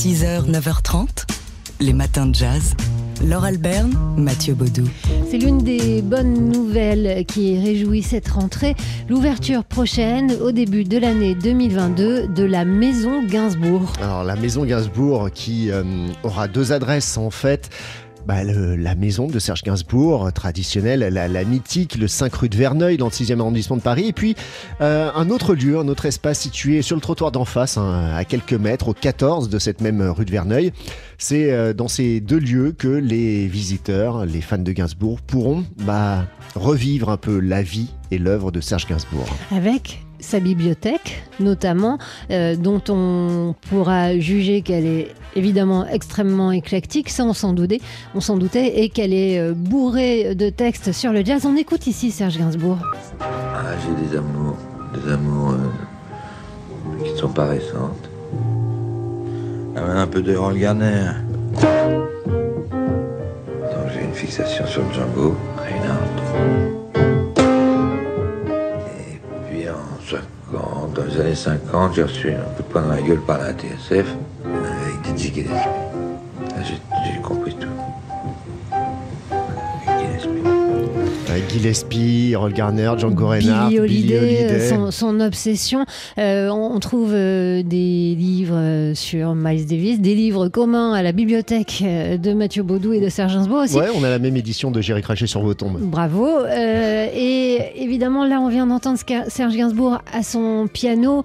6h, 9h30, les matins de jazz. Laure Alberne, Mathieu Baudou. C'est l'une des bonnes nouvelles qui réjouit cette rentrée. L'ouverture prochaine, au début de l'année 2022, de la Maison Gainsbourg. Alors la Maison Gainsbourg qui euh, aura deux adresses en fait. Bah, la maison de Serge Gainsbourg, traditionnelle, la, la mythique, le 5 rue de Verneuil, dans le 6e arrondissement de Paris. Et puis, euh, un autre lieu, un autre espace situé sur le trottoir d'en face, hein, à quelques mètres, au 14 de cette même rue de Verneuil. C'est euh, dans ces deux lieux que les visiteurs, les fans de Gainsbourg, pourront bah, revivre un peu la vie et l'œuvre de Serge Gainsbourg. Avec sa bibliothèque, notamment, euh, dont on pourra juger qu'elle est évidemment extrêmement éclectique, ça on s'en doutait, on s'en doutait, et qu'elle est euh, bourrée de textes sur le jazz. On écoute ici Serge Gainsbourg. Ah, j'ai des amours, des amours euh, qui ne sont pas récentes. Ah, un peu de Roll Garner. Donc j'ai une fixation sur le Django, Reinhardt. Dans les années 50, j'ai reçu un coup de poing dans la gueule par la TSF avec Gillespie. Là, Gillespie, Roll Garner, Django Reinhardt, Billy Holiday, Holiday. Son, son obsession. Euh, on, on trouve euh, des livres euh, sur Miles Davis, des livres communs à la bibliothèque euh, de Mathieu Baudou et de Serge Gainsbourg aussi. Ouais, on a la même édition de J'irai cracher sur vos tombes. Bravo. Euh, et évidemment, là, on vient d'entendre Serge Gainsbourg à son piano.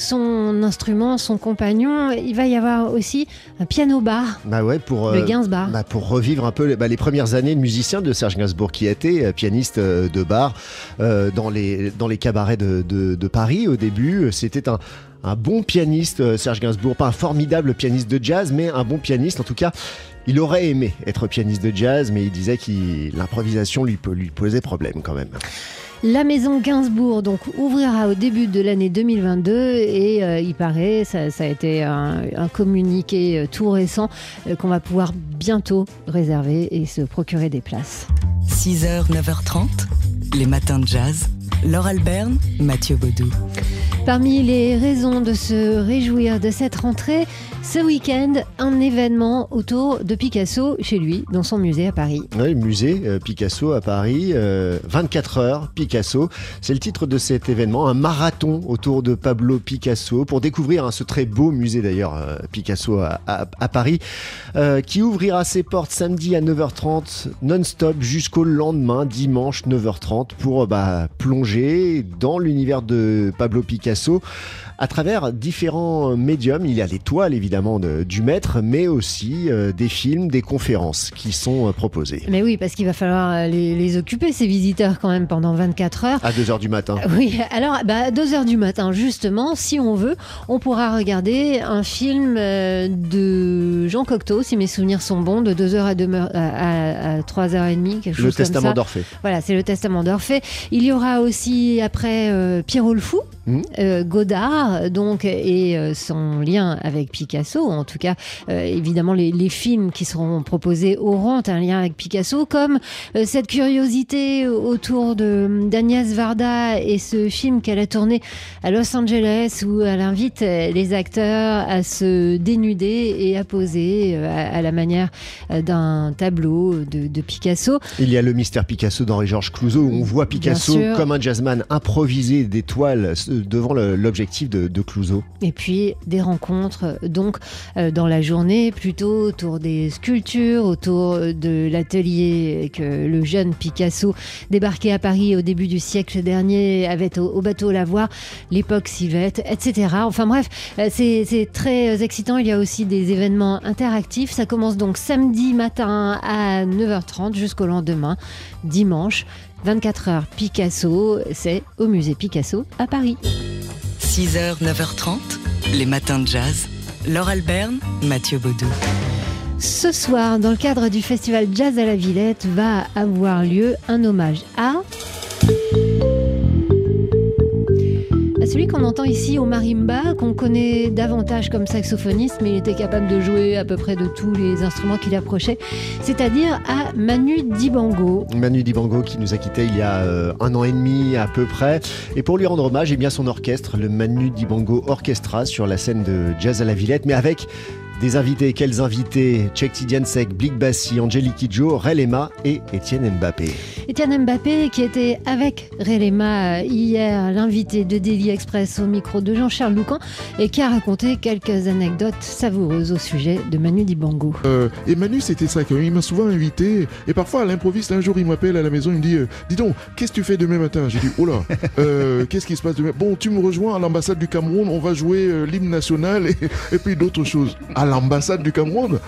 Son instrument, son compagnon, il va y avoir aussi un piano bar, Bah ouais, pour, le euh, Gainsbar. bah pour revivre un peu les, bah, les premières années de musicien de Serge Gainsbourg, qui été euh, pianiste euh, de bar euh, dans, les, dans les cabarets de, de- de Paris au début. C'était un, un bon pianiste, Serge Gainsbourg, pas un formidable pianiste de jazz, mais un bon pianiste. En tout cas, il aurait aimé être pianiste de jazz, mais il disait que l'improvisation lui, lui posait problème quand même. La maison Gainsbourg donc ouvrira au début de l'année 2022 et euh, il paraît, ça, ça a été un, un communiqué euh, tout récent, euh, qu'on va pouvoir bientôt réserver et se procurer des places. 6h, 9h30, les matins de jazz. Laure Alberne, Mathieu Baudou. Parmi les raisons de se réjouir de cette rentrée, ce week-end, un événement autour de Picasso chez lui, dans son musée à Paris. Oui, musée euh, Picasso à Paris, euh, 24 heures Picasso. C'est le titre de cet événement, un marathon autour de Pablo Picasso pour découvrir hein, ce très beau musée d'ailleurs euh, Picasso à, Paris, euh, qui ouvrira ses portes samedi à 9h30 non-stop jusqu'au lendemain, dimanche 9h30 pour euh, bah, plonger dans l'univers de Pablo Picasso à travers différents médiums. Il y a les toiles évidemment de- du maître, mais aussi euh, des films, des conférences qui sont euh, proposées. Mais oui, parce qu'il va falloir euh, les, les occuper, ces visiteurs, quand même, pendant 24 heures. À 2h du matin. Oui, alors bah, à 2h du matin, justement, si on veut, on pourra regarder un film euh, de Jean Cocteau, si mes souvenirs sont bons, de 2h à, 2 à, à- à 3h30, quelque chose Le comme testament ça. d'Orphée. Voilà, c'est le testament d'Orphée. Il y aura aussi après euh, Pierrot le Fou, Mhm. euh, Godard, donc, et euh, son lien avec Picasso. En tout cas, euh, évidemment, les, les films qui seront proposés auront un lien avec Picasso, comme cette curiosité autour de d'Agnès Varda et ce film qu'elle a tourné à Los Angeles où elle invite les acteurs à se dénuder et à poser à, à la manière d'un tableau de, de Picasso. Il y a le mystère Picasso d'Henri Georges Clouzot où on voit Picasso comme un jazzman improviser des toiles devant l'objectif de, de Clouzot. Et puis des rencontres donc euh, dans la journée plutôt autour des sculptures, autour de l'atelier que le jeune Picasso débarqué à Paris au début du siècle dernier avait au, au bateau Lavoir, l'époque Civette, etc. Enfin bref, euh, c'est c'est très euh, excitant. Il y a aussi des événements interactifs. Ça commence donc samedi matin à 9h30 jusqu'au lendemain, dimanche. 24 heures Picasso, c'est au musée Picasso à Paris. 6h, 9h30, les matins de jazz. Laure Alberne, Mathieu Baudou. Ce soir, dans le cadre du festival Jazz à la Villette, va avoir lieu un hommage à... celui qu'on entend ici au marimba, qu'on connaît davantage comme saxophoniste, mais il était capable de jouer à peu près de tous les instruments qu'il approchait, c'est-à-dire à Manu Dibango. Manu Dibango qui nous a quittés il y a euh, un an et demi à peu près. Et pour lui rendre hommage, eh bien son orchestre, le Manu Dibango Orchestra, sur la scène de Jazz à la Villette, mais avec Des invités, quels invités? Cheikh Tidiansek, Blik Bassi, Angelique Kidjo, Relema et Étienne Mbappé. Étienne Mbappé qui était avec Relema hier, l'invité de Daily Express au micro de Jean-Charles Loucan et qui a raconté quelques anecdotes savoureuses au sujet de Manu Dibango. Euh, et Manu, c'était ça, quand il m'a souvent invité et parfois à l'improviste, un jour il m'appelle à la maison, il me dit euh, Dis donc, qu'est-ce que tu fais demain matin J'ai dit Oh là, euh, qu'est-ce qui se passe demain Bon, tu me rejoins à l'ambassade du Cameroun, on va jouer euh, l'hymne national et, et puis d'autres choses. À l'ambassade du Cameroun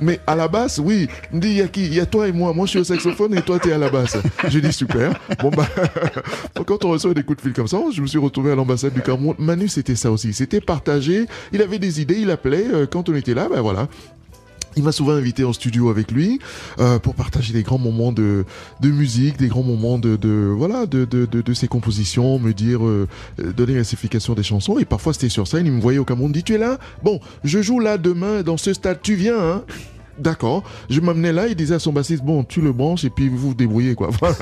Mais à la basse, oui. Il me dit Il y a qui? Il y a toi et moi. Moi, je suis au saxophone et toi, t'es à la basse. J'ai dit Super. Bon, bah, quand on reçoit des coups de fil comme ça, je me suis retrouvé à l'ambassade du Cameroun. Manu, c'était ça aussi. C'était partagé. Il avait des idées, il appelait. euh, quand on était là, ben voilà. Il m'a souvent invité en studio avec lui euh, pour partager des grands moments de, de musique, des grands moments de, de voilà de, de, de, ses compositions, me dire euh, donner la signification des chansons. Et parfois c'était sur scène, il me voyait au Cameroun, dit tu es là? Bon, je joue là demain dans ce stade, tu viens hein? D'accord. Je m'amenais là, il disait à son bassiste, bon, tu le branches et puis vous vous débrouillez, quoi. Voilà.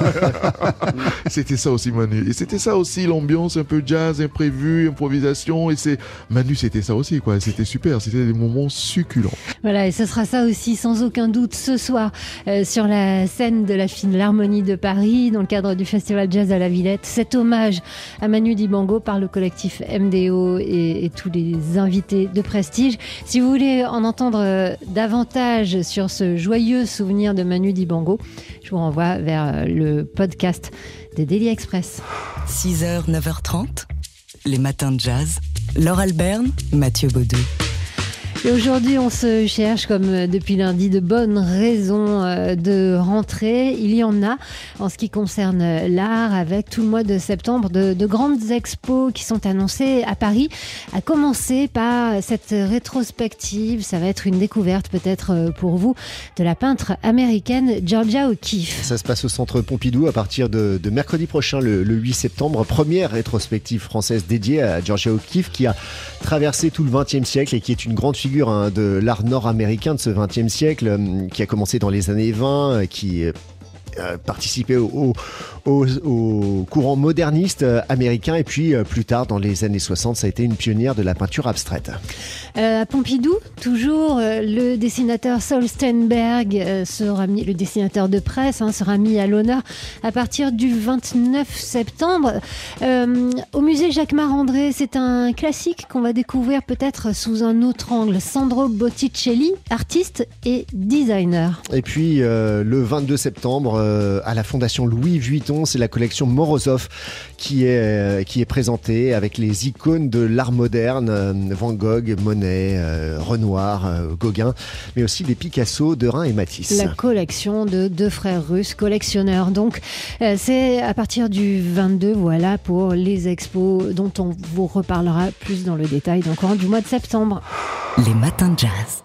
c'était ça aussi, Manu. Et c'était ça aussi, l'ambiance un peu jazz, imprévu, improvisation. Et c'est, Manu, c'était ça aussi, quoi. C'était super. C'était des moments succulents. Voilà, et ce sera ça aussi, sans aucun doute, ce soir, euh, sur la scène de la film L'Harmonie de Paris, dans le cadre du Festival Jazz à la Villette. Cet hommage à Manu Dibango par le collectif MDO et, et tous les invités de prestige. Si vous voulez en entendre euh, sur ce joyeux souvenir de Manu Dibango, je vous renvoie vers euh, le podcast de Daily Express. 6h, 9h30, les matins de jazz. Laure Alberne, Mathieu Baudou. Et aujourd'hui, on se cherche, comme euh, depuis lundi, de bonnes raisons euh, de rentrer. Il y en a en ce qui concerne euh, l'art, avec tout le mois de septembre, de, de grandes expos qui sont annoncées à Paris, à commencer par cette rétrospective. Ça va être une découverte peut-être pour vous de la peintre américaine Georgia O'Keeffe. Ça se passe au centre Pompidou à partir de, mercredi prochain, le, le 8 septembre. Première rétrospective française dédiée à Georgia O'Keeffe qui a traversé tout le XXe siècle et qui est une grande figure hein, de l'art nord-américain de ce XXe siècle, euh, qui a commencé dans les années 20, euh, qui euh, participé au, au, au, courant moderniste euh, américain et puis euh, plus tard dans les années 60 ça a été une pionnière de la peinture abstraite. Euh, à Pompidou, toujours, euh, le dessinateur Saul Steinberg euh, sera mis, le dessinateur de presse hein, sera mis à l'honneur à partir du 29 septembre. Au musée Jacques Marandré, c'est un classique qu'on va découvrir peut-être sous un autre angle. Sandro Botticelli, artiste et designer. Et puis le 22 septembre euh, à la fondation Louis Vuitton, c'est la collection Morozov qui est, euh, qui est présentée avec les icônes de l'art moderne, euh, Van Gogh, Monet, euh, Renoir, euh, Gauguin, mais aussi des Picasso, Derain et Matisse. La collection de deux frères russes collectionneurs. Donc, euh, c'est à partir du 22, voilà, pour les expos dont on vous reparlera plus dans le détail dans le courant du mois de septembre. Les matins de jazz.